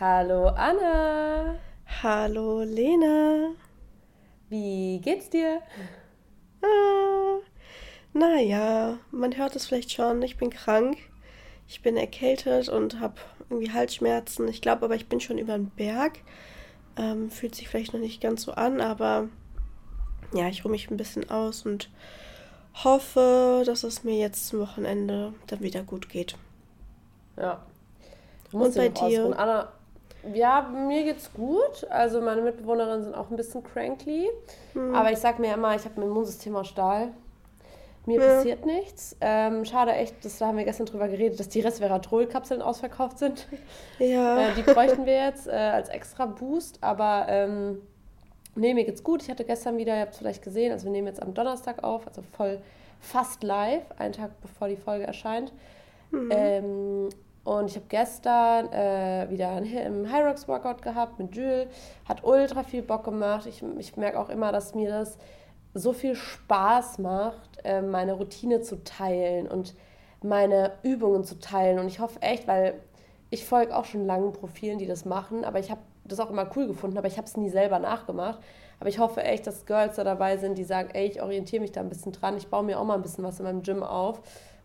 Hallo Anna. Hallo Lena. Wie geht's dir? Ah, naja, man hört es vielleicht schon, ich bin krank. Ich bin erkältet und habe irgendwie Halsschmerzen. Ich glaube aber, ich bin schon über den Berg. Ähm, fühlt sich vielleicht noch nicht ganz so an, aber ja, ich ruhe mich ein bisschen aus und hoffe, dass es mir jetzt zum Wochenende dann wieder gut geht. Ja. Und bei dir? Anna, ja, mir geht's gut. Also meine Mitbewohnerinnen sind auch ein bisschen crankly. Hm. Aber ich sag mir immer, ich habe ein Immunsystem aus Stahl. Mir ja. passiert nichts. Ähm, schade echt, das, da haben wir gestern drüber geredet, dass die Resveratrol-Kapseln ausverkauft sind. Ja. Äh, die bräuchten wir jetzt äh, als extra Boost. Aber ähm, nee, mir geht's gut. Ich hatte gestern wieder, ihr habt es vielleicht gesehen, also wir nehmen jetzt am Donnerstag auf, also voll fast live, einen Tag bevor die Folge erscheint. Mhm. Ähm, und ich habe gestern äh, wieder einen High Rocks Workout gehabt mit Jules. Hat ultra viel Bock gemacht. Ich, ich merke auch immer, dass mir das so viel Spaß macht, äh, meine Routine zu teilen und meine Übungen zu teilen. Und ich hoffe echt, weil ich folge auch schon langen Profilen, die das machen, aber ich habe das auch immer cool gefunden, aber ich habe es nie selber nachgemacht. Aber ich hoffe echt, dass Girls da dabei sind, die sagen, ey, ich orientiere mich da ein bisschen dran, ich baue mir auch mal ein bisschen was in meinem Gym auf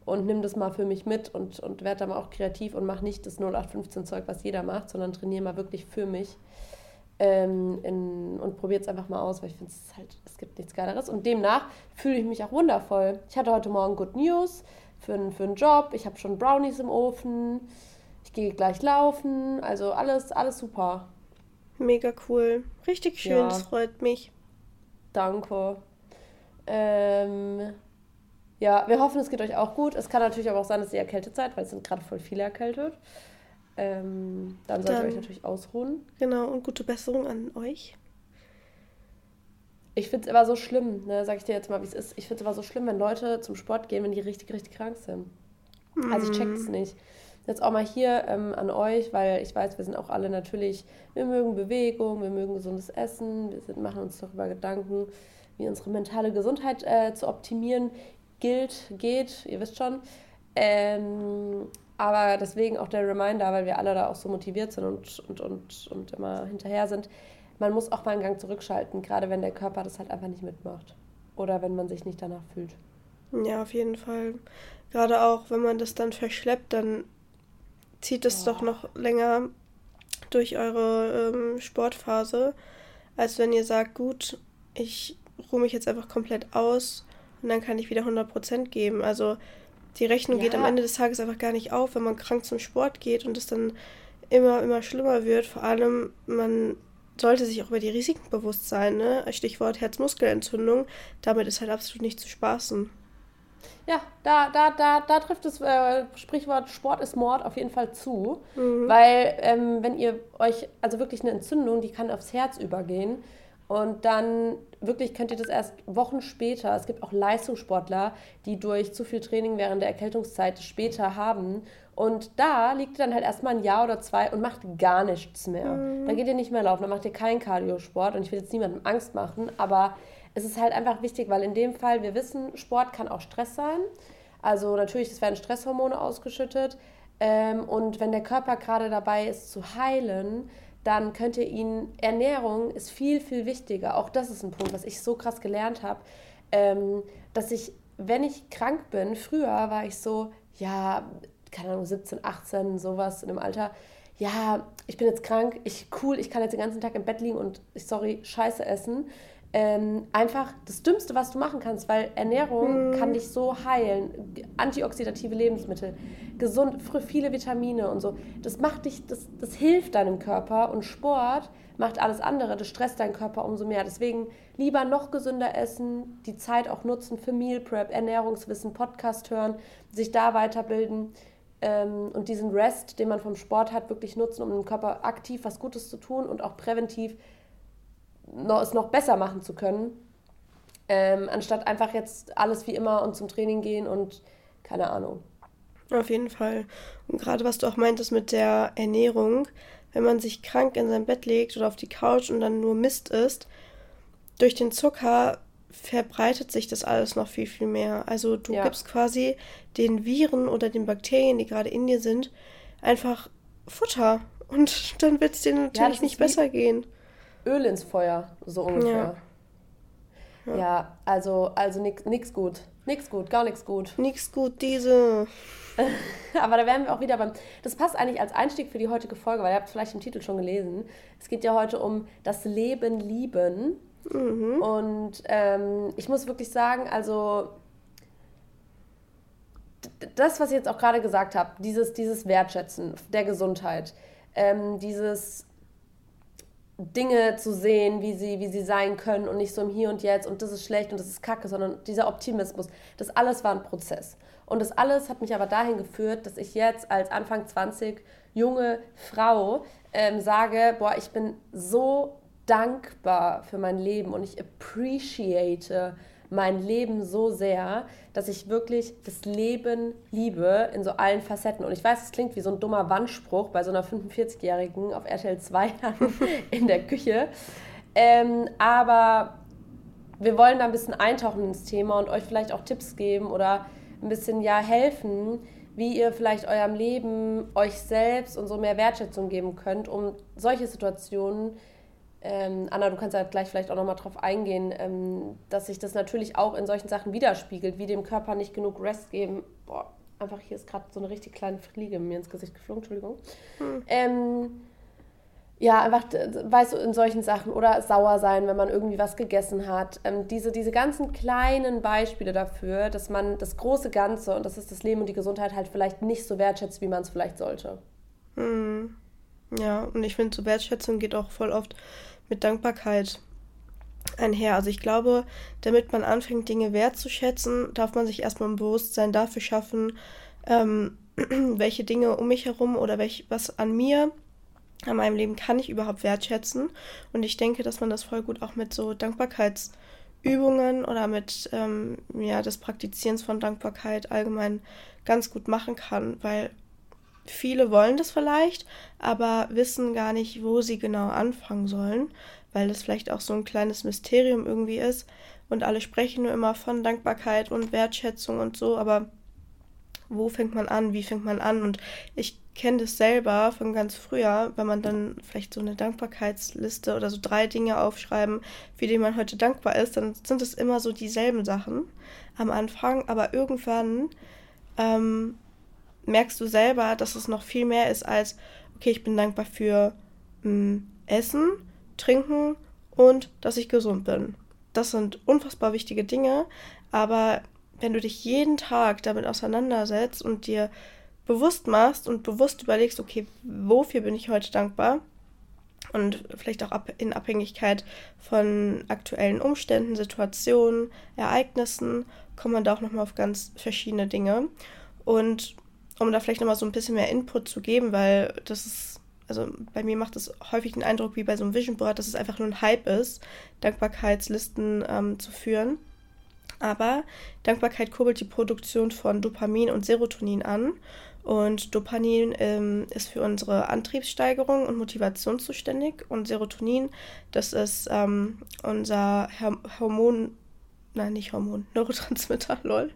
und nimm das mal für mich mit und, und werde dann auch kreativ und mach nicht das 0815-Zeug, was jeder macht, sondern trainiere mal wirklich für mich ähm, in, und probiere es einfach mal aus, weil ich finde, es halt, es gibt nichts Geileres. Und demnach fühle ich mich auch wundervoll. Ich hatte heute Morgen Good News für, für einen Job, ich habe schon Brownies im Ofen, ich gehe gleich laufen, also alles, alles super. Mega cool. Richtig schön, ja. das freut mich. Danke. Ähm, ja, wir hoffen, es geht euch auch gut. Es kann natürlich aber auch sein, dass ihr erkältet seid, weil es sind gerade voll viele erkältet. Ähm, dann solltet ihr euch natürlich ausruhen. Genau, und gute Besserung an euch. Ich finde es immer so schlimm, ne, sag ich dir jetzt mal, wie es ist. Ich finde es immer so schlimm, wenn Leute zum Sport gehen, wenn die richtig, richtig krank sind. Mm. Also ich check es nicht. Jetzt auch mal hier ähm, an euch, weil ich weiß, wir sind auch alle natürlich, wir mögen Bewegung, wir mögen gesundes Essen, wir sind, machen uns darüber Gedanken, wie unsere mentale Gesundheit äh, zu optimieren gilt, geht, ihr wisst schon. Ähm, aber deswegen auch der Reminder, weil wir alle da auch so motiviert sind und, und, und, und immer hinterher sind, man muss auch mal einen Gang zurückschalten, gerade wenn der Körper das halt einfach nicht mitmacht. Oder wenn man sich nicht danach fühlt. Ja, auf jeden Fall. Gerade auch, wenn man das dann verschleppt, dann zieht es oh. doch noch länger durch eure ähm, Sportphase, als wenn ihr sagt, gut, ich ruhe mich jetzt einfach komplett aus und dann kann ich wieder 100% geben. Also die Rechnung ja. geht am Ende des Tages einfach gar nicht auf, wenn man krank zum Sport geht und es dann immer, immer schlimmer wird. Vor allem, man sollte sich auch über die Risiken bewusst sein. Ne? Stichwort Herzmuskelentzündung. Damit ist halt absolut nicht zu spaßen. Ja, da, da, da, da trifft das äh, Sprichwort Sport ist Mord auf jeden Fall zu. Mhm. Weil, ähm, wenn ihr euch, also wirklich eine Entzündung, die kann aufs Herz übergehen. Und dann wirklich könnt ihr das erst Wochen später, es gibt auch Leistungssportler, die durch zu viel Training während der Erkältungszeit später haben. Und da liegt ihr dann halt erstmal ein Jahr oder zwei und macht gar nichts mehr. Mhm. Dann geht ihr nicht mehr laufen, dann macht ihr keinen Kardiosport. Und ich will jetzt niemandem Angst machen, aber es ist halt einfach wichtig, weil in dem Fall, wir wissen, Sport kann auch Stress sein. Also natürlich, es werden Stresshormone ausgeschüttet. Ähm, und wenn der Körper gerade dabei ist zu heilen, dann könnt ihr ihn, Ernährung ist viel, viel wichtiger. Auch das ist ein Punkt, was ich so krass gelernt habe, ähm, dass ich, wenn ich krank bin, früher war ich so, ja, keine Ahnung, 17, 18, sowas in dem Alter, ja, ich bin jetzt krank, ich cool, ich kann jetzt den ganzen Tag im Bett liegen und, sorry, Scheiße essen ähm, einfach das Dümmste, was du machen kannst, weil Ernährung mhm. kann dich so heilen. Antioxidative Lebensmittel, gesund, viele Vitamine und so. Das macht dich, das, das hilft deinem Körper und Sport macht alles andere. Das stresst deinen Körper umso mehr. Deswegen lieber noch gesünder essen, die Zeit auch nutzen für Meal Prep, Ernährungswissen, Podcast hören, sich da weiterbilden ähm, und diesen Rest, den man vom Sport hat, wirklich nutzen, um dem Körper aktiv was Gutes zu tun und auch präventiv noch, es noch besser machen zu können, ähm, anstatt einfach jetzt alles wie immer und zum Training gehen und keine Ahnung. Auf jeden Fall. Und gerade was du auch meintest mit der Ernährung, wenn man sich krank in sein Bett legt oder auf die Couch und dann nur Mist isst, durch den Zucker verbreitet sich das alles noch viel, viel mehr. Also du ja. gibst quasi den Viren oder den Bakterien, die gerade in dir sind, einfach Futter. und dann wird es dir natürlich ja, nicht besser gehen. Öl ins Feuer, so ungefähr. Ja, ja. ja also, also nichts gut. Nix gut, gar nichts gut. Nix gut, diese. Aber da wären wir auch wieder beim. Das passt eigentlich als Einstieg für die heutige Folge, weil ihr habt vielleicht im Titel schon gelesen. Es geht ja heute um das Leben lieben. Mhm. Und ähm, ich muss wirklich sagen, also das, was ich jetzt auch gerade gesagt habe, dieses, dieses Wertschätzen der Gesundheit, ähm, dieses Dinge zu sehen, wie sie, wie sie sein können und nicht so im Hier und Jetzt und das ist schlecht und das ist kacke, sondern dieser Optimismus, das alles war ein Prozess. Und das alles hat mich aber dahin geführt, dass ich jetzt als Anfang 20 junge Frau ähm, sage, boah, ich bin so dankbar für mein Leben und ich appreciate mein Leben so sehr, dass ich wirklich das Leben liebe in so allen Facetten. Und ich weiß, es klingt wie so ein dummer Wandspruch bei so einer 45-Jährigen auf RTL 2 in der Küche. Ähm, aber wir wollen da ein bisschen eintauchen ins Thema und euch vielleicht auch Tipps geben oder ein bisschen ja helfen, wie ihr vielleicht eurem Leben, euch selbst und so mehr Wertschätzung geben könnt, um solche Situationen ähm, Anna, du kannst ja gleich vielleicht auch nochmal drauf eingehen, ähm, dass sich das natürlich auch in solchen Sachen widerspiegelt, wie dem Körper nicht genug Rest geben. Boah, einfach hier ist gerade so eine richtig kleine Fliege mir ins Gesicht geflogen, Entschuldigung. Hm. Ähm, ja, einfach, weißt du, in solchen Sachen oder sauer sein, wenn man irgendwie was gegessen hat. Ähm, diese, diese ganzen kleinen Beispiele dafür, dass man das große Ganze, und das ist das Leben und die Gesundheit, halt vielleicht nicht so wertschätzt, wie man es vielleicht sollte. Hm. Ja, und ich finde, so Wertschätzung geht auch voll oft mit Dankbarkeit einher. Also ich glaube, damit man anfängt, Dinge wertzuschätzen, darf man sich erstmal ein Bewusstsein dafür schaffen, ähm, welche Dinge um mich herum oder welch, was an mir, an meinem Leben kann ich überhaupt wertschätzen. Und ich denke, dass man das voll gut auch mit so Dankbarkeitsübungen oder mit ähm, ja, des Praktizierens von Dankbarkeit allgemein ganz gut machen kann, weil Viele wollen das vielleicht, aber wissen gar nicht, wo sie genau anfangen sollen, weil das vielleicht auch so ein kleines Mysterium irgendwie ist. Und alle sprechen nur immer von Dankbarkeit und Wertschätzung und so, aber wo fängt man an, wie fängt man an? Und ich kenne das selber von ganz früher, wenn man dann vielleicht so eine Dankbarkeitsliste oder so drei Dinge aufschreiben, für die man heute dankbar ist, dann sind es immer so dieselben Sachen am Anfang, aber irgendwann ähm, merkst du selber, dass es noch viel mehr ist als, okay, ich bin dankbar für mh, hm, Essen, Trinken und dass ich gesund bin. Das sind unfassbar wichtige Dinge, aber wenn du dich jeden Tag damit auseinandersetzt und dir bewusst machst und bewusst überlegst, okay, wofür bin ich heute dankbar? Und vielleicht auch in Abhängigkeit von aktuellen Umständen, Situationen, Ereignissen, kommt man da auch nochmal auf ganz verschiedene Dinge. Und um da vielleicht nochmal so ein bisschen mehr Input zu geben, weil das ist, also bei mir macht es häufig den Eindruck, wie bei so einem Vision Board, dass es einfach nur ein Hype ist, Dankbarkeitslisten ähm, zu führen. Aber Dankbarkeit kurbelt die Produktion von Dopamin und Serotonin an. Und Dopamin ähm, ist für unsere Antriebssteigerung und Motivation zuständig. Und Serotonin, das ist ähm, unser Hormon, nein, nicht Hormon, Neurotransmitter, lol.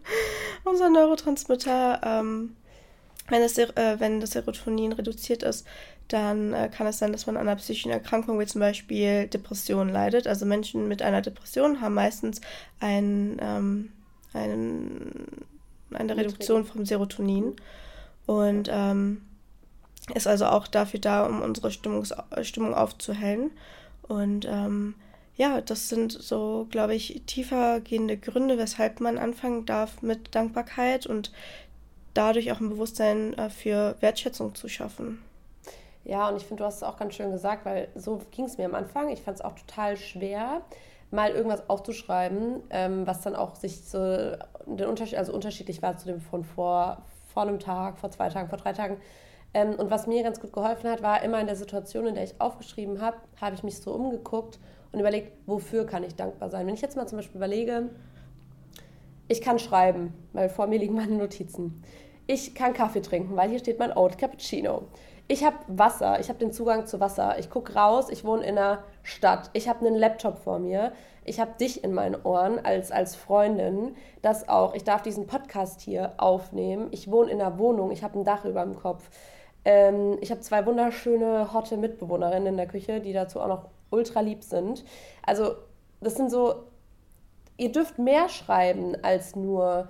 unser Neurotransmitter, ähm, wenn das, äh, wenn das Serotonin reduziert ist, dann äh, kann es sein, dass man an einer psychischen Erkrankung wie zum Beispiel Depression leidet. Also Menschen mit einer Depression haben meistens ein, ähm, einen, eine Reduktion vom Serotonin und ähm, ist also auch dafür da, um unsere Stimmungs Stimmung aufzuhellen. Und ähm, ja, das sind so, glaube ich, tiefer gehende Gründe, weshalb man anfangen darf mit Dankbarkeit und dadurch auch ein Bewusstsein äh, für Wertschätzung zu schaffen. Ja, und ich finde, du hast es auch ganz schön gesagt, weil so ging es mir am Anfang. Ich fand es auch total schwer, mal irgendwas aufzuschreiben, ähm, was dann auch sich so den Unterschied, also unterschiedlich war zu dem von vor, vor einem Tag, vor zwei Tagen, vor drei Tagen. Ähm, und was mir ganz gut geholfen hat, war immer in der Situation, in der ich aufgeschrieben habe, habe ich mich so umgeguckt und überlegt, wofür kann ich dankbar sein. Wenn ich jetzt mal zum Beispiel überlege, ich kann schreiben, weil vor mir liegen meine Notizen. Ich kann Kaffee trinken, weil hier steht mein Oat Cappuccino. Ich habe Wasser, ich habe den Zugang zu Wasser. Ich gucke raus, ich wohne in einer Stadt. Ich habe einen Laptop vor mir. Ich habe dich in meinen Ohren als, als Freundin. Das auch. Ich darf diesen Podcast hier aufnehmen. Ich wohne in einer Wohnung. Ich habe ein Dach über dem Kopf. Ähm, ich habe zwei wunderschöne, hotte Mitbewohnerinnen in der Küche, die dazu auch noch ultra lieb sind. Also, das sind so, ihr dürft mehr schreiben als nur,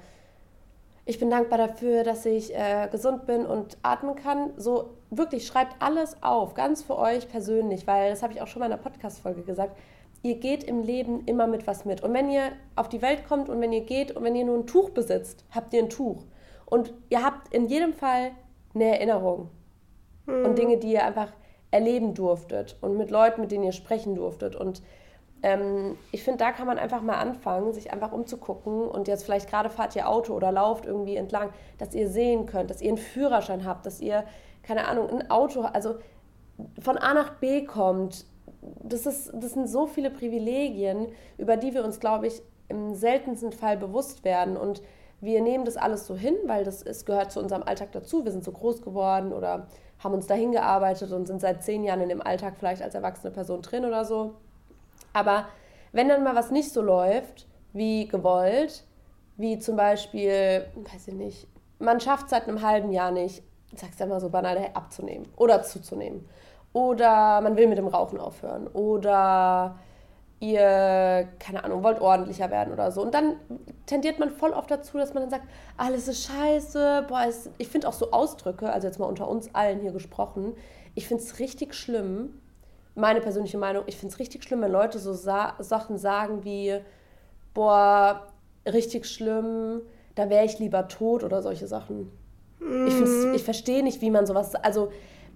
ich bin dankbar dafür, dass ich äh, gesund bin und atmen kann. So, wirklich, schreibt alles auf, ganz für euch persönlich, weil das habe ich auch schon mal in einer Podcast-Folge gesagt. Ihr geht im Leben immer mit was mit. Und wenn ihr auf die Welt kommt und wenn ihr geht und wenn ihr nur ein Tuch besitzt, habt ihr ein Tuch. Und ihr habt in jedem Fall eine Erinnerung mhm. und Dinge, die ihr einfach erleben durftet und mit Leuten, mit denen ihr sprechen durftet. Und ähm, ich finde, da kann man einfach mal anfangen, sich einfach umzugucken und jetzt vielleicht gerade fahrt ihr Auto oder lauft irgendwie entlang, dass ihr sehen könnt, dass ihr einen Führerschein habt, dass ihr, keine Ahnung, ein Auto, also von A nach B kommt. Das, ist, das sind so viele Privilegien, über die wir uns, glaube ich, im seltensten Fall bewusst werden. Und wir nehmen das alles so hin, weil das ist, gehört zu unserem Alltag dazu. Wir sind so groß geworden oder haben uns dahin gearbeitet und sind seit zehn Jahren in dem Alltag vielleicht als erwachsene Person drin oder so. Aber wenn dann mal was nicht so läuft, wie gewollt, wie zum Beispiel, weiß ich nicht, man schafft es seit einem halben Jahr nicht, sag's ja mal so banal, abzunehmen oder zuzunehmen. Oder man will mit dem Rauchen aufhören. Oder ihr, keine Ahnung, wollt ordentlicher werden oder so. Und dann tendiert man voll oft dazu, dass man dann sagt, alles ist scheiße. Boah, ich finde auch so Ausdrücke, also jetzt mal unter uns allen hier gesprochen, ich finde es richtig schlimm, meine persönliche Meinung, ich finde es richtig schlimm, wenn Leute so sa Sachen sagen wie, boah, richtig schlimm, da wäre ich lieber tot oder solche Sachen. Mhm. Ich, ich verstehe nicht, wie man sowas, also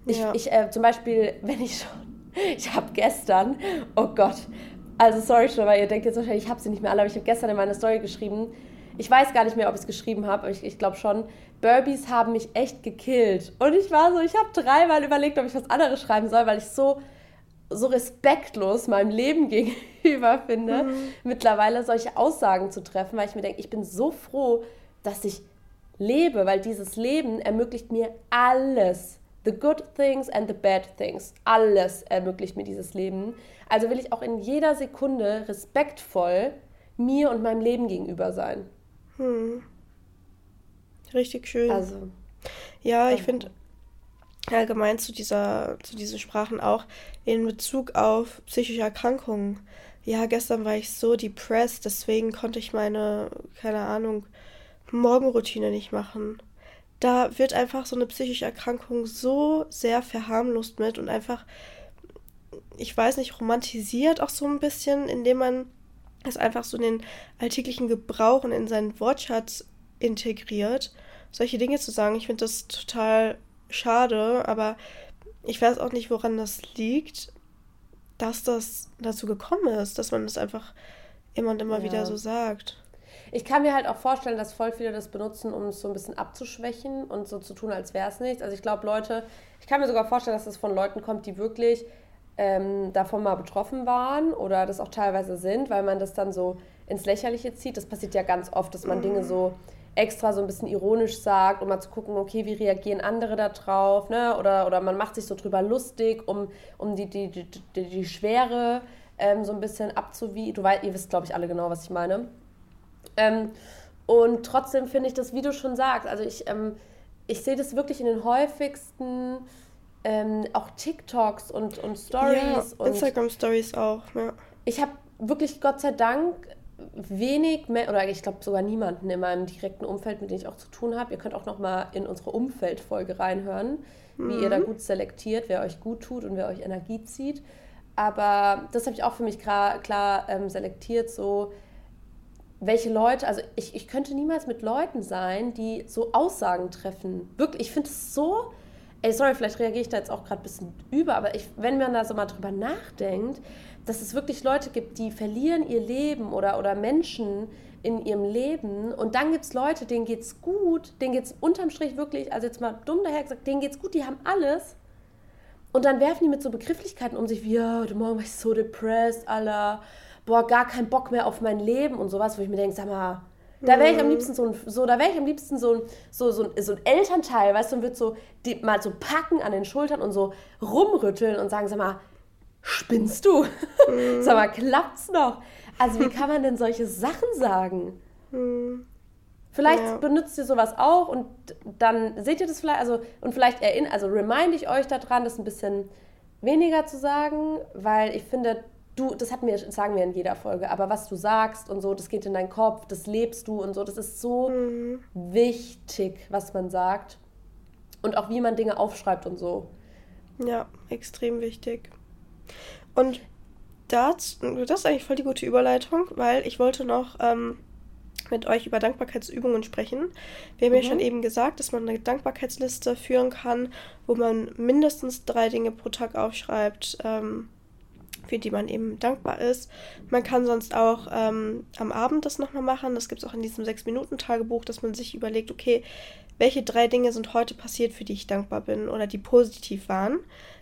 ich, ja. ich äh, zum Beispiel, wenn ich schon, ich habe gestern, oh Gott, also sorry schon, weil ihr denkt jetzt wahrscheinlich, ich habe sie nicht mehr alle, aber ich habe gestern in meiner Story geschrieben, ich weiß gar nicht mehr, ob ich es geschrieben habe, aber ich, ich glaube schon, Burbies haben mich echt gekillt. Und ich war so, ich habe dreimal überlegt, ob ich was anderes schreiben soll, weil ich so, so respektlos meinem Leben gegenüber finde, mhm. mittlerweile solche Aussagen zu treffen, weil ich mir denke, ich bin so froh, dass ich lebe, weil dieses Leben ermöglicht mir alles. The good things and the bad things. Alles ermöglicht mir dieses Leben. Also will ich auch in jeder Sekunde respektvoll mir und meinem Leben gegenüber sein. Hm. Richtig schön. Also. Ja, ich finde allgemein zu dieser, zu diesen Sprachen auch in Bezug auf psychische Erkrankungen. Ja, gestern war ich so depressed, deswegen konnte ich meine, keine Ahnung, Morgenroutine nicht machen. Da wird einfach so eine psychische Erkrankung so sehr verharmlost mit und einfach ich weiß nicht, romantisiert auch so ein bisschen, indem man es einfach so in den alltäglichen Gebrauch und in seinen Wortschatz integriert, solche Dinge zu sagen. Ich finde das total schade, aber ich weiß auch nicht, woran das liegt, dass das dazu gekommen ist, dass man das einfach immer und immer ja. wieder so sagt. Ich kann mir halt auch vorstellen, dass voll viele das benutzen, um es so ein bisschen abzuschwächen und so zu tun, als wäre es nichts. Also ich glaube, Leute, ich kann mir sogar vorstellen, dass das von Leuten kommt, die wirklich ähm, davon mal betroffen waren oder das auch teilweise sind, weil man das dann so ins Lächerliche zieht. Das passiert ja ganz oft, dass man Dinge so extra so ein bisschen ironisch sagt, um mal zu gucken, okay, wie reagieren andere da drauf, ne? Oder, oder man macht sich so drüber lustig, um, um die, die, die, die, die Schwere ähm, so ein bisschen abzuwiegen. Du weißt, ihr wisst, glaube ich, alle genau, was ich meine. Ähm, und trotzdem finde ich das, wie du schon sagst, also ich, ähm, ich sehe das wirklich in den häufigsten ähm, auch TikToks und, und Stories. Ja, Instagram-Stories auch, ja. Ich habe wirklich Gott sei Dank wenig, mehr, oder ich glaube sogar niemanden in meinem direkten Umfeld, mit dem ich auch zu tun habe. Ihr könnt auch noch mal in unsere Umfeldfolge reinhören, mhm. wie ihr da mhm. gut selektiert, wer euch gut tut und wer euch Energie zieht. Aber das habe ich auch für mich klar, klar ähm, selektiert, so welche Leute, also ich, ich könnte niemals mit Leuten sein, die so Aussagen treffen. Wirklich, ich finde es so ey, sorry, vielleicht reagiere ich da jetzt auch gerade ein bisschen über, aber ich, wenn man da so mal drüber nachdenkt, dass es wirklich Leute gibt, die verlieren ihr Leben oder, oder Menschen in ihrem Leben und dann gibt es Leute, denen geht es gut, denen geht es unterm Strich wirklich, also jetzt mal dumm daher gesagt, denen geht es gut, die haben alles und dann werfen die mit so Begrifflichkeiten um sich wie, ja, heute Morgen war ich so depressed, Alter, boah, gar keinen Bock mehr auf mein Leben und sowas, wo ich mir denke, sag mal, da wäre ich am mhm. liebsten so ein, so, da wäre ich am liebsten so ein, so, so, ein, so ein Elternteil, weißt du, und würde so die mal so packen an den Schultern und so rumrütteln und sagen, sag mal, spinnst du? Mhm. sag mal, klappt's noch? Also wie kann man denn solche Sachen sagen? Mhm. Vielleicht ja. benutzt ihr sowas auch und dann seht ihr das vielleicht, also und vielleicht erinnert, also remind ich euch daran, das ein bisschen weniger zu sagen, weil ich finde, du, das hatten wir, sagen wir in jeder Folge, aber was du sagst und so, das geht in deinen Kopf, das lebst du und so, das ist so mhm. wichtig, was man sagt. Und auch wie man Dinge aufschreibt und so. Ja, extrem wichtig. Und das, das ist eigentlich voll die gute Überleitung, weil ich wollte noch ähm, mit euch über Dankbarkeitsübungen sprechen. Wir haben mhm. ja schon eben gesagt, dass man eine Dankbarkeitsliste führen kann, wo man mindestens drei Dinge pro Tag aufschreibt, ähm, für die man eben dankbar ist. Man kann sonst auch ähm, am Abend das nochmal machen. Das gibt es auch in diesem 6-Minuten-Tagebuch, dass man sich überlegt, okay, welche drei Dinge sind heute passiert, für die ich dankbar bin oder die positiv waren.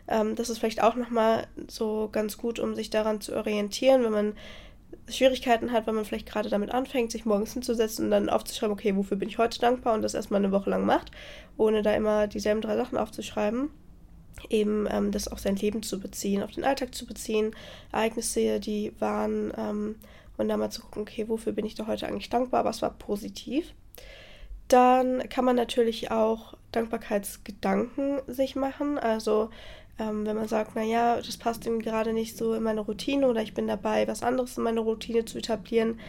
Ähm, das ist vielleicht auch nochmal so ganz gut, um sich daran zu orientieren, wenn man Schwierigkeiten hat, wenn man vielleicht gerade damit anfängt, sich morgens hinzusetzen und dann aufzuschreiben, okay, wofür bin ich heute dankbar und das erstmal eine Woche lang macht, ohne da immer dieselben drei Sachen aufzuschreiben. Eben ähm, das auf sein Leben zu beziehen, auf den Alltag zu beziehen, Ereignisse, die waren, ähm, und dann mal zu gucken, okay, wofür bin ich da heute eigentlich dankbar, was war positiv. Dann kann man natürlich auch Dankbarkeitsgedanken sich machen, also ähm, wenn man sagt, naja, das passt ihm gerade nicht so in meine Routine oder ich bin dabei, was anderes in meine Routine zu etablieren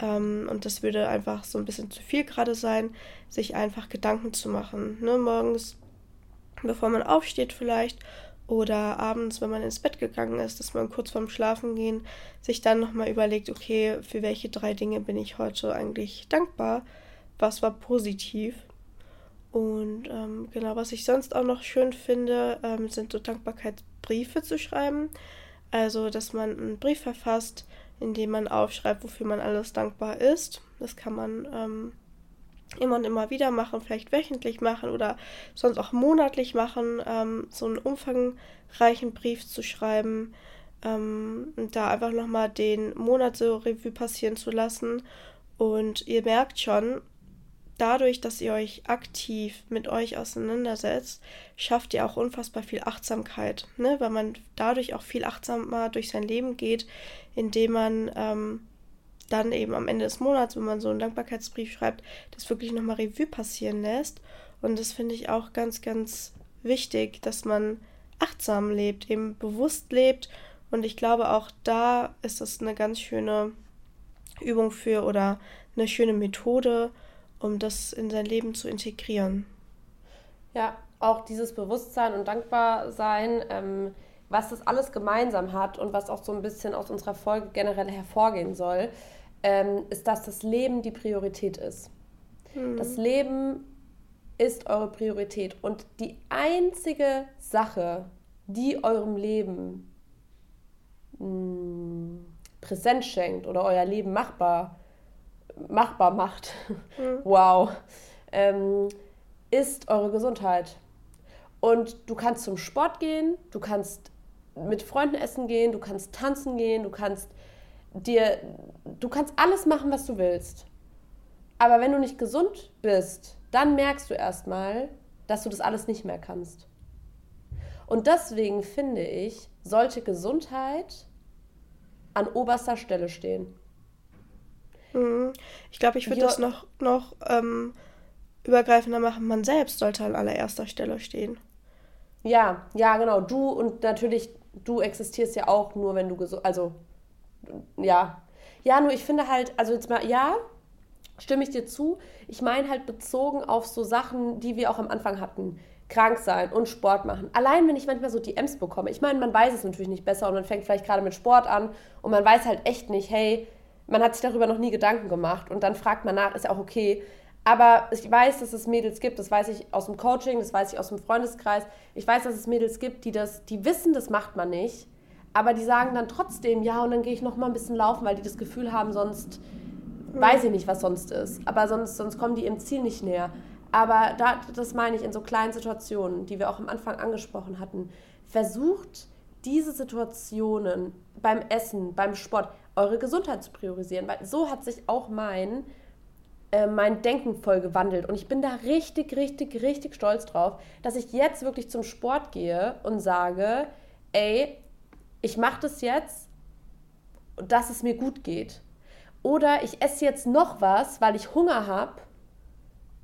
ähm, und das würde einfach so ein bisschen zu viel gerade sein, sich einfach Gedanken zu machen. Ne? Morgens, bevor man aufsteht vielleicht oder abends, wenn man ins Bett gegangen ist, dass man kurz vorm Schlafengehen sich dann nochmal überlegt, okay, für welche drei Dinge bin ich heute eigentlich dankbar? Was war positiv? Und ähm, genau, was ich sonst auch noch schön finde, ähm, sind so Dankbarkeitsbriefe zu schreiben. Also, dass man einen Brief verfasst, in dem man aufschreibt, wofür man alles dankbar ist. Das kann man ähm, immer und immer wieder machen, vielleicht wöchentlich machen oder sonst auch monatlich machen, ähm, so einen umfangreichen Brief zu schreiben ähm, und da einfach nochmal den Monat so Revue passieren zu lassen. Und ihr merkt schon, dadurch, dass ihr euch aktiv mit euch auseinandersetzt, schafft ihr auch unfassbar viel Achtsamkeit, ne? weil man dadurch auch viel achtsamer durch sein Leben geht, indem man ähm, dann eben am Ende des Monats, wenn man so einen Dankbarkeitsbrief schreibt, das wirklich nochmal Revue passieren lässt. Und das finde ich auch ganz, ganz wichtig, dass man achtsam lebt, eben bewusst lebt. Und ich glaube, auch da ist das eine ganz schöne Übung für oder eine schöne Methode, um das in sein Leben zu integrieren. Ja, auch dieses Bewusstsein und Dankbarsein, ähm, was das alles gemeinsam hat und was auch so ein bisschen aus unserer Folge generell hervorgehen soll, ähm, ist, dass das Leben die Priorität ist. Mhm. Das Leben ist eure Priorität und die einzige Sache, die eurem Leben mh, hm, Präsenz schenkt oder euer Leben machbar machbar macht, mhm. wow, ähm, ist eure Gesundheit. Und du kannst zum Sport gehen, du kannst mit Freunden essen gehen, du kannst tanzen gehen, du kannst dir, du kannst alles machen, was du willst. Aber wenn du nicht gesund bist, dann merkst du erstmal, dass du das alles nicht mehr kannst. Und deswegen finde ich, sollte Gesundheit an oberster Stelle stehen. Mhm. Ich glaube, ich würde das noch, noch ähm, übergreifender machen. Man selbst sollte an allererster Stelle stehen. Ja, ja, genau. Du und natürlich, du existierst ja auch nur, wenn du gesund. Also, ja. Ja, nur ich finde halt, also jetzt mal, ja, stimme ich dir zu. Ich meine halt bezogen auf so Sachen, die wir auch am Anfang hatten. Krank sein und Sport machen. Allein wenn ich manchmal so DMs bekomme. Ich meine, man weiß es natürlich nicht besser und man fängt vielleicht gerade mit Sport an und man weiß halt echt nicht, hey, man hat sich darüber noch nie Gedanken gemacht und dann fragt man nach, ist ja auch okay. Aber ich weiß, dass es Mädels gibt, das weiß ich aus dem Coaching, das weiß ich aus dem Freundeskreis. Ich weiß, dass es Mädels gibt, die das, die wissen, das macht man nicht, aber die sagen dann trotzdem, ja, und dann gehe ich noch mal ein bisschen laufen, weil die das Gefühl haben, sonst mhm. weiß ich nicht, was sonst ist. Aber sonst, sonst kommen die ihrem Ziel nicht näher. Aber da, das meine ich in so kleinen Situationen, die wir auch am Anfang angesprochen hatten. Versucht diese Situationen beim Essen, beim Sport, eure Gesundheit zu priorisieren, weil so hat sich auch mein, äh, mein Denken voll gewandelt. Und ich bin da richtig, richtig, richtig stolz drauf, dass ich jetzt wirklich zum Sport gehe und sage, ey, ich mache das jetzt, dass es mir gut geht. Oder ich esse jetzt noch was, weil ich Hunger habe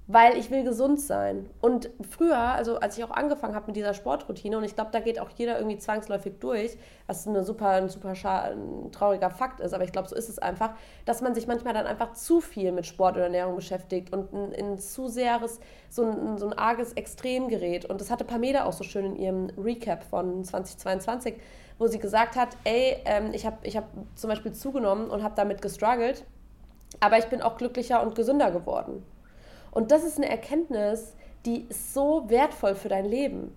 weil ich will gesund sein. Und früher, also als ich auch angefangen habe mit dieser Sportroutine, und ich glaube, da geht auch jeder irgendwie zwangsläufig durch, was eine super, ein super ein trauriger Fakt ist, aber ich glaube, so ist es einfach, dass man sich manchmal dann einfach zu viel mit Sport oder Ernährung beschäftigt und in, in zu seheres, so ein, so ein arges Extrem gerät. Und das hatte Pamela auch so schön in ihrem Recap von 2022, wo sie gesagt hat, ey, ähm, ich habe ich hab zum Beispiel zugenommen und habe damit gestruggelt, aber ich bin auch glücklicher und gesünder geworden. Und das ist eine Erkenntnis, die ist so wertvoll für dein Leben.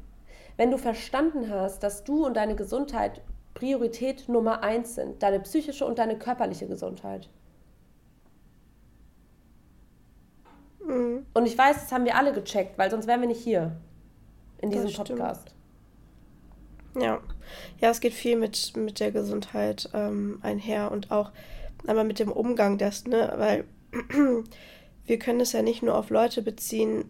Wenn du verstanden hast, dass du und deine Gesundheit Priorität Nummer eins sind, deine psychische und deine körperliche Gesundheit. Mhm. Und ich weiß, das haben wir alle gecheckt, weil sonst wären wir nicht hier in diesem Podcast. Ja. ja, es geht viel mit, mit der Gesundheit ähm, einher und auch einmal mit dem Umgang dessen, ne? weil wir können es ja nicht nur auf Leute beziehen,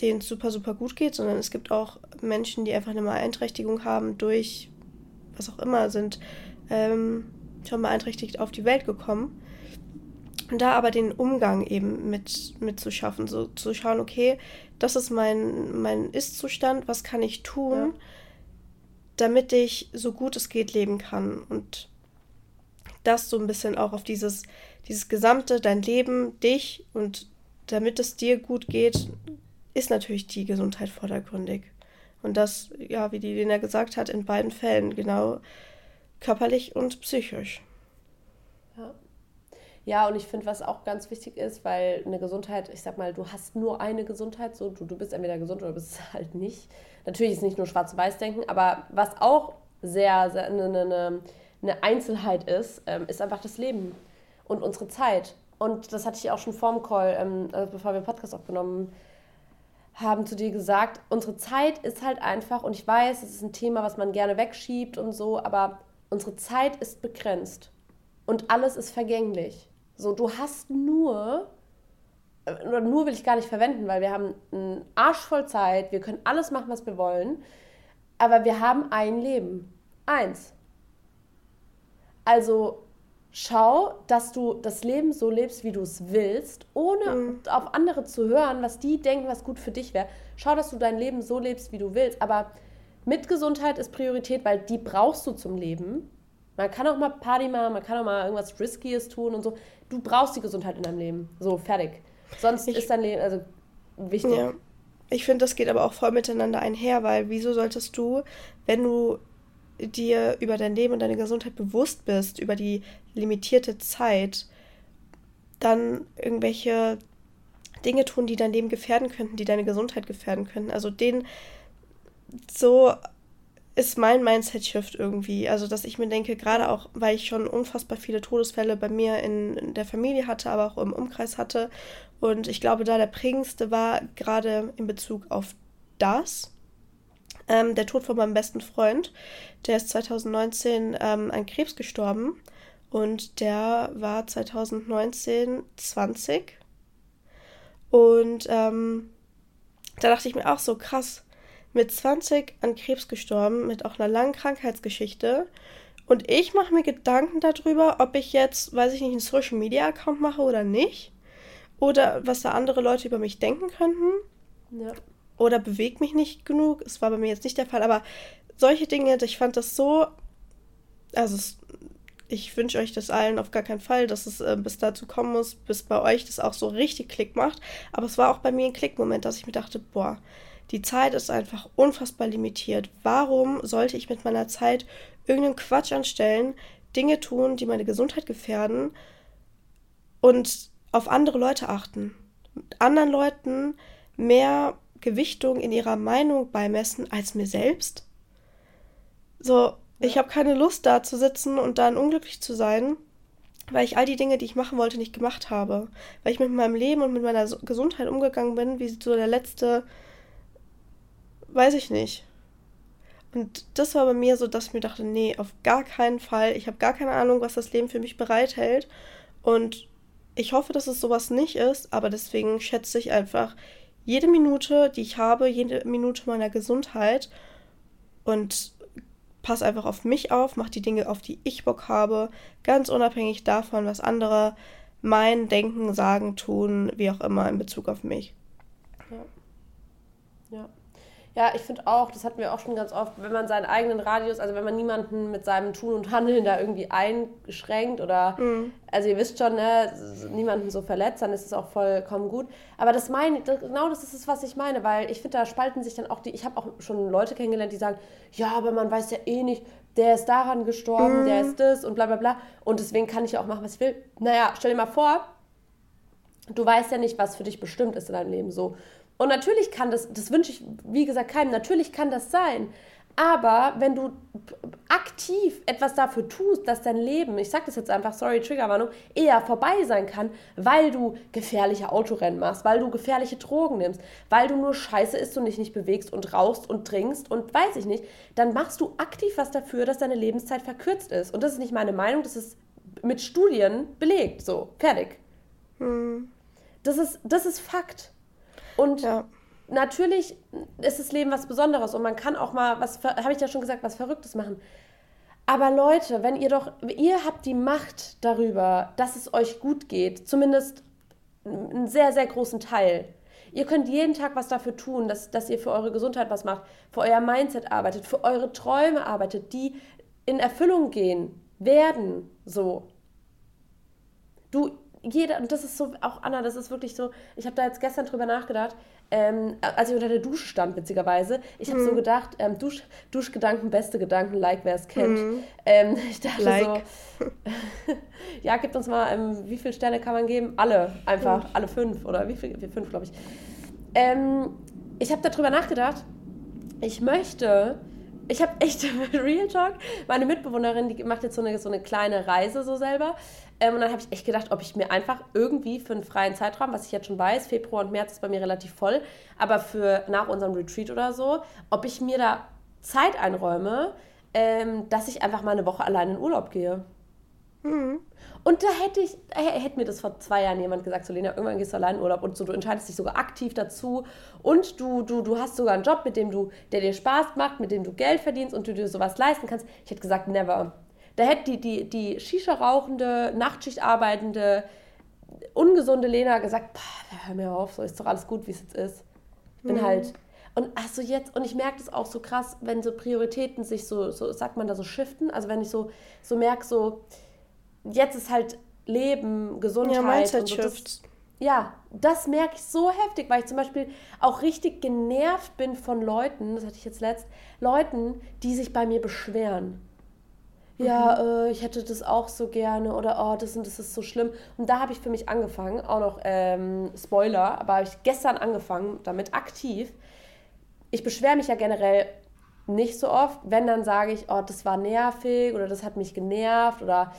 denen es super, super gut geht, sondern es gibt auch Menschen, die einfach eine Beeinträchtigung haben durch was auch immer, sind ähm, schon beeinträchtigt auf die Welt gekommen. Und da aber den Umgang eben mit, mit zu schaffen, so zu schauen, okay, das ist mein, mein Ist-Zustand, was kann ich tun, ja. damit ich so gut es geht leben kann. Und das so ein bisschen auch auf dieses, dieses gesamte, dein Leben, dich und damit es dir gut geht, ist natürlich die Gesundheit vordergründig. Und das, ja, wie die Lena gesagt hat, in beiden Fällen, genau körperlich und psychisch. Ja. Ja, und ich finde, was auch ganz wichtig ist, weil eine Gesundheit, ich sag mal, du hast nur eine Gesundheit, so du, du bist entweder gesund oder bist es halt nicht. Natürlich ist nicht nur Schwarz-Weiß-Denken, aber was auch sehr, sehr eine, eine, eine Einzelheit ist, ähm, ist einfach das Leben und unsere Zeit. Und das hatte ich auch schon vorm Call, ähm, also bevor wir den Podcast aufgenommen haben, zu dir gesagt. Unsere Zeit ist halt einfach, und ich weiß, es ist ein Thema, was man gerne wegschiebt und so, aber unsere Zeit ist begrenzt. Und alles ist vergänglich. So, du hast nur, äh, oder nur will ich gar nicht verwenden, weil wir haben einen Arsch voll Zeit, wir können alles machen, was wir wollen, aber wir haben ein Leben. Eins. Also schau, dass du das Leben so lebst, wie du es willst, ohne mhm. auf andere zu hören, was die denken, was gut für dich wäre. Schau, dass du dein Leben so lebst, wie du willst. Aber mit Gesundheit ist Priorität, weil die brauchst du zum Leben. Man kann auch mal Party machen, man kann auch mal irgendwas Riskies tun und so. Du brauchst die Gesundheit in deinem Leben. So, fertig. Sonst ich, ist dein Leben also wichtig. Ja. Ich finde, das geht aber auch voll miteinander einher, weil wieso solltest du, wenn du dir über dein Leben und deine Gesundheit bewusst bist, über die limitierte Zeit, dann irgendwelche Dinge tun, die dein Leben gefährden könnten, die deine Gesundheit gefährden könnten. Also den so ist mein Mindset-Shift irgendwie. Also, dass ich mir denke, gerade auch, weil ich schon unfassbar viele Todesfälle bei mir in, in, der Familie hatte, aber auch im Umkreis hatte. Und ich glaube, da der prägendste war, gerade in Bezug auf das, ähm, der Tod von meinem besten Freund. Der ist 2019 ähm, an Krebs gestorben und der war 2019 20. Und ähm, da dachte ich mir auch so krass, mit 20 an Krebs gestorben, mit auch einer langen Krankheitsgeschichte. Und ich mache mir Gedanken darüber, ob ich jetzt, weiß ich nicht, einen Social Media Account mache oder nicht. Oder was da andere Leute über mich denken könnten. Ja oder bewegt mich nicht genug. Es war bei mir jetzt nicht der Fall, aber solche Dinge, ich fand das so. Also, es, ich wünsche euch das allen auf gar keinen Fall, dass es äh, bis dazu kommen muss, bis bei euch das auch so richtig Klick macht. Aber es war auch bei mir ein Klickmoment, dass ich mir dachte, boah, die Zeit ist einfach unfassbar limitiert. Warum sollte ich mit meiner Zeit irgendeinen Quatsch anstellen, Dinge tun, die meine Gesundheit gefährden und auf andere Leute achten? Anderen Leuten mehr Gewichtung in ihrer Meinung beimessen als mir selbst. So, ich habe keine Lust da zu sitzen und dann unglücklich zu sein, weil ich all die Dinge, die ich machen wollte, nicht gemacht habe. Weil ich mit meinem Leben und mit meiner Gesundheit umgegangen bin, wie so der letzte, weiß ich nicht. Und das war bei mir so, dass ich mir dachte, nee, auf gar keinen Fall. Ich habe gar keine Ahnung, was das Leben für mich bereithält. Und ich hoffe, dass es sowas nicht ist, aber deswegen schätze ich einfach jede Minute, die ich habe, jede Minute meiner Gesundheit und pass einfach auf mich auf, mach die Dinge, auf die ich Bock habe, ganz unabhängig davon, was andere mein Denken, Sagen, Tun, wie auch immer in Bezug auf mich. Ja. Ja. Ja, ich finde auch, das hatten wir auch schon ganz oft, wenn man seinen eigenen Radius, also wenn man niemanden mit seinem Tun und Handeln da irgendwie einschränkt oder, mhm. also ihr wisst schon, ne, niemanden so verletzt, dann ist es auch vollkommen gut. Aber das meine, genau das ist es, was ich meine, weil ich finde, da spalten sich dann auch die, ich habe auch schon Leute kennengelernt, die sagen, ja, aber man weiß ja eh nicht, der ist daran gestorben, mhm. der ist das und bla bla bla. Und deswegen kann ich ja auch machen, was ich will. Naja, stell dir mal vor, du weißt ja nicht, was für dich bestimmt ist in deinem Leben so. Und natürlich kann das, das wünsche ich, wie gesagt, keinem, natürlich kann das sein. Aber wenn du aktiv etwas dafür tust, dass dein Leben, ich sag das jetzt einfach, sorry, Triggerwarnung, eher vorbei sein kann, weil du gefährliche Autorennen machst, weil du gefährliche Drogen nimmst, weil du nur Scheiße isst und dich nicht bewegst und rauchst und trinkst und weiß ich nicht, dann machst du aktiv was dafür, dass deine Lebenszeit verkürzt ist. Und das ist nicht meine Meinung, das ist mit Studien belegt. So, fertig. Hm. Das, ist, das ist Fakt. Und ja. natürlich ist das Leben was Besonderes und man kann auch mal, was habe ich ja schon gesagt, was Verrücktes machen. Aber Leute, wenn ihr doch, ihr habt die Macht darüber, dass es euch gut geht, zumindest einen sehr, sehr großen Teil. Ihr könnt jeden Tag was dafür tun, dass, dass ihr für eure Gesundheit was macht, für euer Mindset arbeitet, für eure Träume arbeitet, die in Erfüllung gehen werden. So. Du, jeder, und das ist so, auch Anna, das ist wirklich so, ich habe da jetzt gestern drüber nachgedacht, ähm, als ich unter der Dusche stand, witzigerweise. Ich habe mhm. so gedacht, ähm, Dusch, Duschgedanken, beste Gedanken, like wer es kennt. Mhm. Ähm, ich dachte like. so, ja, gibt uns mal, ähm, wie viele Sterne kann man geben? Alle, einfach, mhm. alle fünf oder wie viel? Fünf, glaube ich. Ähm, ich habe darüber nachgedacht, ich möchte ich habe echt Real Talk. Meine Mitbewohnerin, die macht jetzt so eine, so eine kleine Reise so selber. Ähm, und dann habe ich echt gedacht, ob ich mir einfach irgendwie für einen freien Zeitraum, was ich jetzt schon weiß, Februar und März ist bei mir relativ voll, aber für nach unserem Retreat oder so, ob ich mir da Zeit einräume, ähm, dass ich einfach mal eine Woche allein in Urlaub gehe. Mhm. Und da hätte ich, hätte mir das vor zwei Jahren jemand gesagt, so Lena, irgendwann gehst du allein in Urlaub und so, du entscheidest dich sogar aktiv dazu und du, du, du hast sogar einen Job, mit dem du, der dir Spaß macht, mit dem du Geld verdienst und du dir sowas leisten kannst. Ich hätte gesagt, never. Da hätte die, die, die Shisha-rauchende, Nachtschicht arbeitende, ungesunde Lena gesagt, hör mir auf, so ist doch alles gut, wie es jetzt ist. Ich bin mhm. halt. Und also jetzt, und ich merke das auch so krass, wenn so Prioritäten sich so, so, sagt man da so shiften, also wenn ich so, so merke, so, jetzt ist halt Leben, Gesundheit. Ja, und so, das, ja, das merke ich so heftig, weil ich zum Beispiel auch richtig genervt bin von Leuten, das hatte ich jetzt letzt, Leuten, die sich bei mir beschweren ja, mhm. äh, ich hätte das auch so gerne oder oh, das und das ist so schlimm. Und da habe ich für mich angefangen, auch noch ähm, Spoiler, aber habe ich gestern angefangen damit aktiv. Ich beschwere mich ja generell nicht so oft, wenn dann sage ich, oh, das war nervig oder das hat mich genervt oder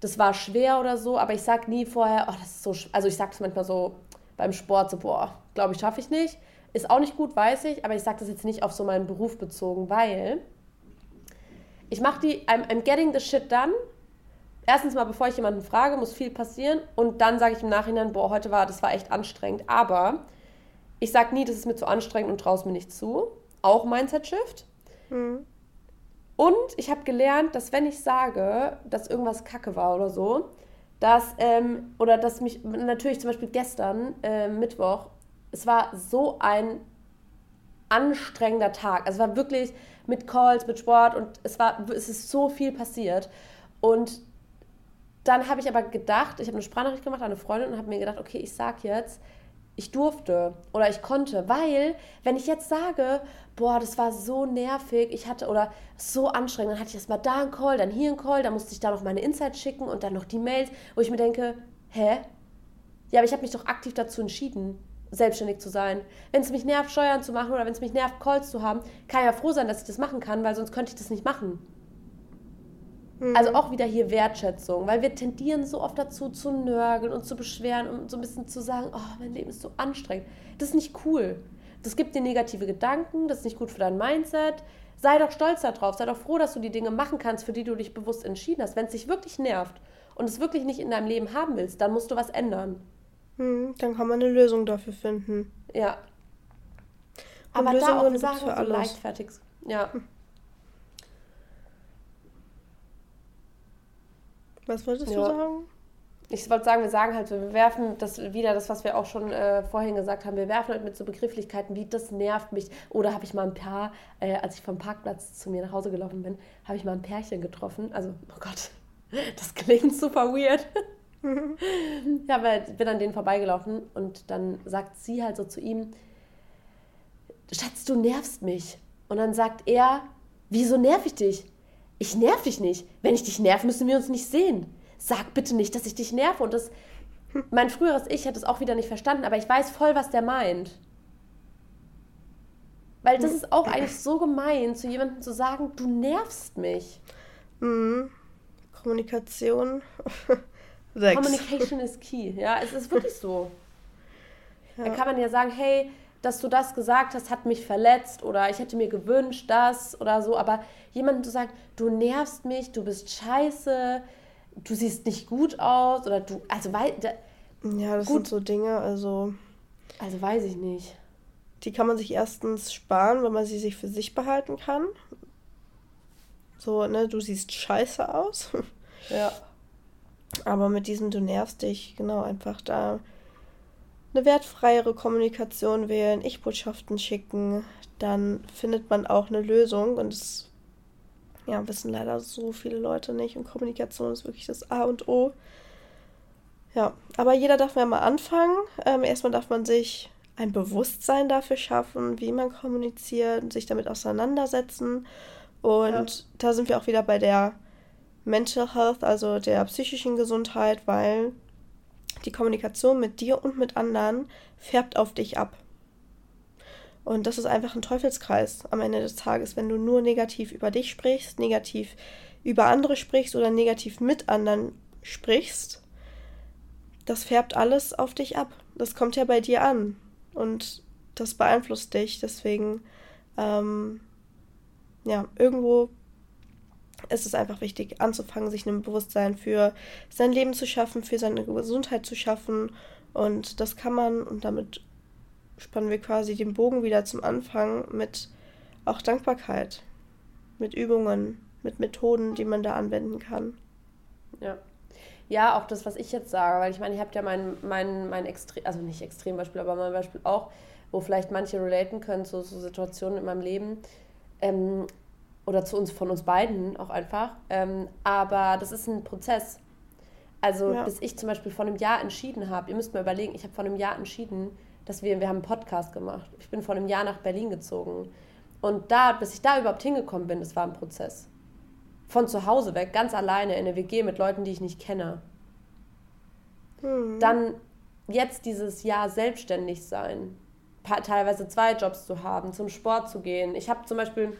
das war schwer oder so, aber ich sage nie vorher, oh, das ist so, also ich sage es manchmal so beim Sport so, boah, glaube ich, schaffe ich nicht. Ist auch nicht gut, weiß ich, aber ich sage das jetzt nicht auf so meinen Beruf bezogen, weil ich mache die, I'm, I'm getting the shit done. Erstens mal, bevor ich jemanden frage, muss viel passieren. Und dann sage ich im Nachhinein, boah, heute war, das war echt anstrengend. Aber ich sage nie, das ist mir zu anstrengend und traue es mir nicht zu. Auch Mindset-Shift. Mhm. Und ich habe gelernt, dass wenn ich sage, dass irgendwas kacke war oder so, dass, ähm, oder dass mich, natürlich zum Beispiel gestern, äh, Mittwoch, es war so ein anstrengender Tag. Also war wirklich, mit Calls, mit Sport und es war, es ist so viel passiert. Und dann habe ich aber gedacht, ich habe eine Sprachnachricht gemacht an eine Freundin und habe mir gedacht, okay, ich sag jetzt, ich durfte oder ich konnte, weil wenn ich jetzt sage, boah, das war so nervig, ich hatte oder so anstrengend, dann hatte ich erstmal da einen Call, dann hier einen Call, dann musste ich da noch meine Insights schicken und dann noch die Mails, wo ich mir denke, hä? Ja, aber ich habe mich doch aktiv dazu entschieden selbstständig zu sein. Wenn es mich nervt, Steuern zu machen oder wenn es mich nervt, Calls zu haben, kann ich ja froh sein, dass ich das machen kann, weil sonst könnte ich das nicht machen. Mhm. Also auch wieder hier Wertschätzung, weil wir tendieren so oft dazu zu nörgeln und zu beschweren und so ein bisschen zu sagen, oh, mein Leben ist so anstrengend. Das ist nicht cool. Das gibt dir negative Gedanken, das ist nicht gut für dein Mindset. Sei doch stolz darauf, sei doch froh, dass du die Dinge machen kannst, für die du dich bewusst entschieden hast. Wenn es dich wirklich nervt und es wirklich nicht in deinem Leben haben willst, dann musst du was ändern. Hm, dann kann man eine Lösung dafür finden. Ja. Und Aber Lösungen da auch Sachen für alles. so leichtfertig. Ja. Was wolltest ja. du sagen? ich wollte sagen, wir sagen halt wir werfen das wieder, das, was wir auch schon äh, vorhin gesagt haben, wir werfen halt mit so Begrifflichkeiten wie, das nervt mich. Oder habe ich mal ein paar, äh, als ich vom Parkplatz zu mir nach Hause gelaufen bin, habe ich mal ein Pärchen getroffen. Also, oh Gott, das klingt super weird. ja, aber ich bin an denen vorbeigelaufen und dann sagt sie halt so zu ihm, Schatz, du nervst mich. Und dann sagt er, wieso nerv ich dich? Ich nerv dich nicht. Wenn ich dich nerv, müssen wir uns nicht sehen sag bitte nicht, dass ich dich nerve. Und das, mein früheres Ich hat es auch wieder nicht verstanden, aber ich weiß voll, was der meint. Weil das ist auch eigentlich so gemein, zu jemandem zu sagen, du nervst mich. Mhm. Kommunikation. Communication is key. Ja, es ist wirklich so. Ja. Da kann man ja sagen, hey, dass du das gesagt hast, hat mich verletzt oder ich hätte mir gewünscht, das oder so. Aber jemandem zu sagen, du nervst mich, du bist scheiße, du siehst nicht gut aus oder du, also weil. Da, ja, das gut. sind so Dinge, also. Also weiß ich nicht. Die kann man sich erstens sparen, wenn man sie sich für sich behalten kann. So, ne, du siehst scheiße aus. Ja. Aber mit diesem du nervst dich, genau, einfach da eine wertfreiere Kommunikation wählen, Ich-Botschaften schicken, dann findet man auch eine Lösung und es ja, wissen leider so viele Leute nicht und Kommunikation ist wirklich das A und O. Ja, aber jeder darf ja mal anfangen. Ähm, erstmal darf man sich ein Bewusstsein dafür schaffen, wie man kommuniziert und sich damit auseinandersetzen. Und ja. da sind wir auch wieder bei der Mental Health, also der psychischen Gesundheit, weil die Kommunikation mit dir und mit anderen färbt auf dich ab. Und das ist einfach ein Teufelskreis am Ende des Tages, wenn du nur negativ über dich sprichst, negativ über andere sprichst oder negativ mit anderen sprichst. Das färbt alles auf dich ab. Das kommt ja bei dir an. Und das beeinflusst dich. Deswegen, ähm, ja, irgendwo ist es einfach wichtig, anzufangen, sich ein Bewusstsein für sein Leben zu schaffen, für seine Gesundheit zu schaffen. Und das kann man, und damit spannen wir quasi den Bogen wieder zum Anfang mit auch Dankbarkeit, mit Übungen, mit Methoden, die man da anwenden kann. Ja. Ja, auch das, was ich jetzt sage, weil ich meine, ich habe ja mein, mein, mein Extrem, also nicht Extrembeispiel, aber mein Beispiel auch, wo vielleicht manche relaten können zu so Situationen in meinem Leben ähm, oder zu uns, von uns beiden auch einfach. Ähm, aber das ist ein Prozess. Also ja. bis ich zum Beispiel vor einem Jahr entschieden habe, ihr müsst mir überlegen, ich habe vor einem Jahr entschieden, dass wir, wir haben einen Podcast gemacht. Ich bin vor einem Jahr nach Berlin gezogen. Und da, bis ich da überhaupt hingekommen bin, das war ein Prozess. Von zu Hause weg, ganz alleine in eine WG mit Leuten, die ich nicht kenne. Mhm. Dann jetzt dieses Jahr selbstständig sein, teilweise zwei Jobs zu haben, zum Sport zu gehen. Ich habe zum Beispiel,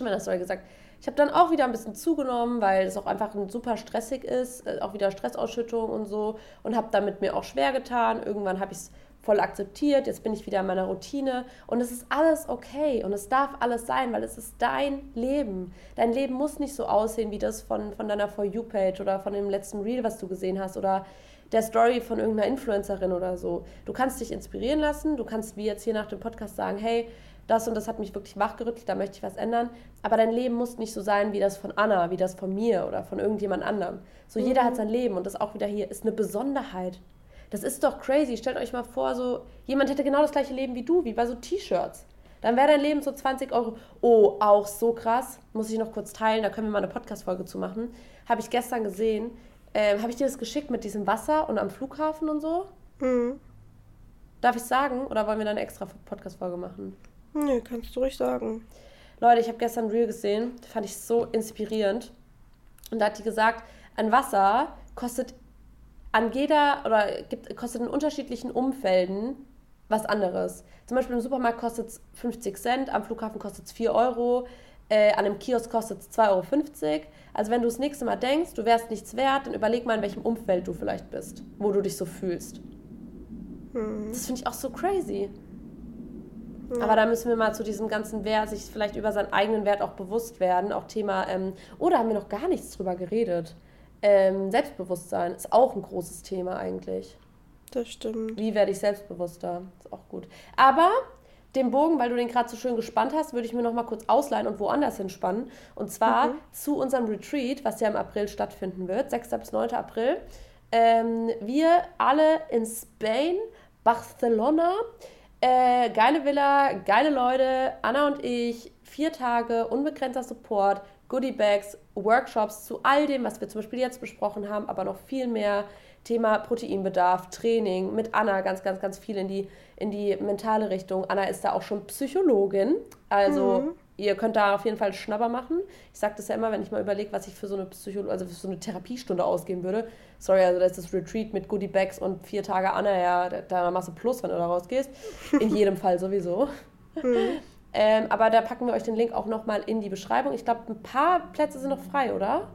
mal das Story gesagt, ich habe dann auch wieder ein bisschen zugenommen, weil es auch einfach super stressig ist, äh, auch wieder Stressausschüttung und so und habe damit mir auch schwer getan. Irgendwann habe ich es voll akzeptiert, jetzt bin ich wieder in meiner Routine und es ist alles okay und es darf alles sein, weil es ist dein Leben. Dein Leben muss nicht so aussehen wie das von, von deiner For You-Page oder von dem letzten Reel, was du gesehen hast oder der Story von irgendeiner Influencerin oder so. Du kannst dich inspirieren lassen, du kannst wie jetzt hier nach dem Podcast sagen, hey, das und das hat mich wirklich wachgerüttelt, da möchte ich was ändern. Aber dein Leben muss nicht so sein wie das von Anna, wie das von mir oder von irgendjemand anderem. So mhm. jeder hat sein Leben und das auch wieder hier ist eine Besonderheit. Das ist doch crazy. Stellt euch mal vor, so jemand hätte genau das gleiche Leben wie du, wie bei so T-Shirts. Dann wäre dein Leben so 20 Euro. Oh, auch so krass. Muss ich noch kurz teilen, da können wir mal eine Podcast-Folge zu machen. Habe ich gestern gesehen. Ähm, Habe ich dir das geschickt mit diesem Wasser und am Flughafen und so? Mhm. Darf ich sagen? Oder wollen wir dann eine extra Podcast-Folge machen? Nö, kannst du ruhig sagen. Leute, ich habe gestern Reel gesehen. Fand ich so inspirierend. Und da hat die gesagt, ein Wasser kostet an jeder oder gibt, kostet in unterschiedlichen Umfelden was anderes. Zum Beispiel im Supermarkt kostet es 50 Cent, am Flughafen kostet es 4 Euro, äh, an einem Kiosk kostet es 2,50 Euro. Also wenn du das nächste Mal denkst, du wärst nichts wert, dann überleg mal, in welchem Umfeld du vielleicht bist, wo du dich so fühlst. Hm. Das finde ich auch so crazy. Ja. Aber da müssen wir mal zu diesem ganzen Wert, sich vielleicht über seinen eigenen Wert auch bewusst werden. Auch Thema, ähm, oh, da haben wir noch gar nichts drüber geredet. Ähm, Selbstbewusstsein ist auch ein großes Thema eigentlich. Das stimmt. Wie werde ich selbstbewusster? Ist auch gut. Aber den Bogen, weil du den gerade so schön gespannt hast, würde ich mir noch mal kurz ausleihen und woanders hinspannen. Und zwar mhm. zu unserem Retreat, was ja im April stattfinden wird, 6. bis 9. April. Ähm, wir alle in Spain, Barcelona. Äh, geile Villa, geile Leute. Anna und ich, vier Tage, unbegrenzter Support, Goodie Bags, Workshops zu all dem, was wir zum Beispiel jetzt besprochen haben, aber noch viel mehr. Thema Proteinbedarf, Training, mit Anna ganz, ganz, ganz viel in die, in die mentale Richtung. Anna ist da auch schon Psychologin, also mhm. ihr könnt da auf jeden Fall Schnapper machen. Ich sage das ja immer, wenn ich mal überlege, was ich für so eine Psycho also für so eine Therapiestunde ausgeben würde. Sorry, also das ist das Retreat mit Goodie Bags und vier Tage Anna, ja, da machst du Plus, wenn du da rausgehst. In jedem Fall sowieso. Mhm. Ähm, aber da packen wir euch den Link auch nochmal in die Beschreibung. Ich glaube, ein paar Plätze sind noch frei, oder?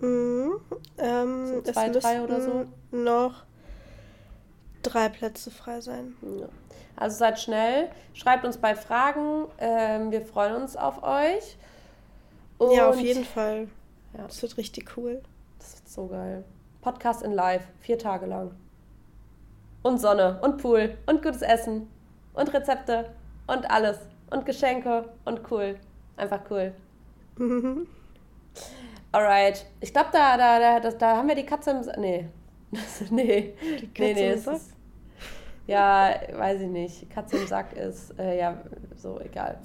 Mhm. Ähm, so zwei, drei oder so. Noch drei Plätze frei sein. Ja. Also seid schnell, schreibt uns bei Fragen. Ähm, wir freuen uns auf euch. Und ja, auf jeden Fall. Ja. Das wird richtig cool. Das wird so geil. Podcast in Live, vier Tage lang. Und Sonne und Pool und gutes Essen und Rezepte und alles. Und Geschenke und cool. Einfach cool. Alright. Ich glaube, da, da, da, da haben wir die Katze im. Nee. nee. Die Katze nee, nee, im Sack? Ist, ja, weiß ich nicht. Katze im Sack ist. Äh, ja, so egal.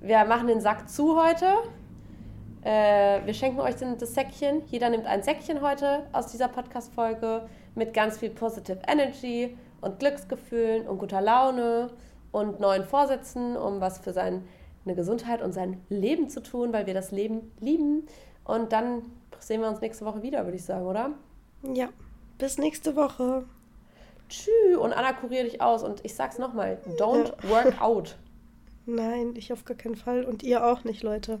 Wir machen den Sack zu heute. Äh, wir schenken euch das Säckchen. Jeder nimmt ein Säckchen heute aus dieser Podcast-Folge mit ganz viel Positive Energy und Glücksgefühlen und guter Laune und neuen Vorsätzen, um was für seine Gesundheit und sein Leben zu tun, weil wir das Leben lieben. Und dann sehen wir uns nächste Woche wieder, würde ich sagen, oder? Ja, bis nächste Woche. Tschüss. Und Anna, kurier dich aus. Und ich sag's nochmal: Don't ja. work out. Nein, ich auf gar keinen Fall. Und ihr auch nicht, Leute.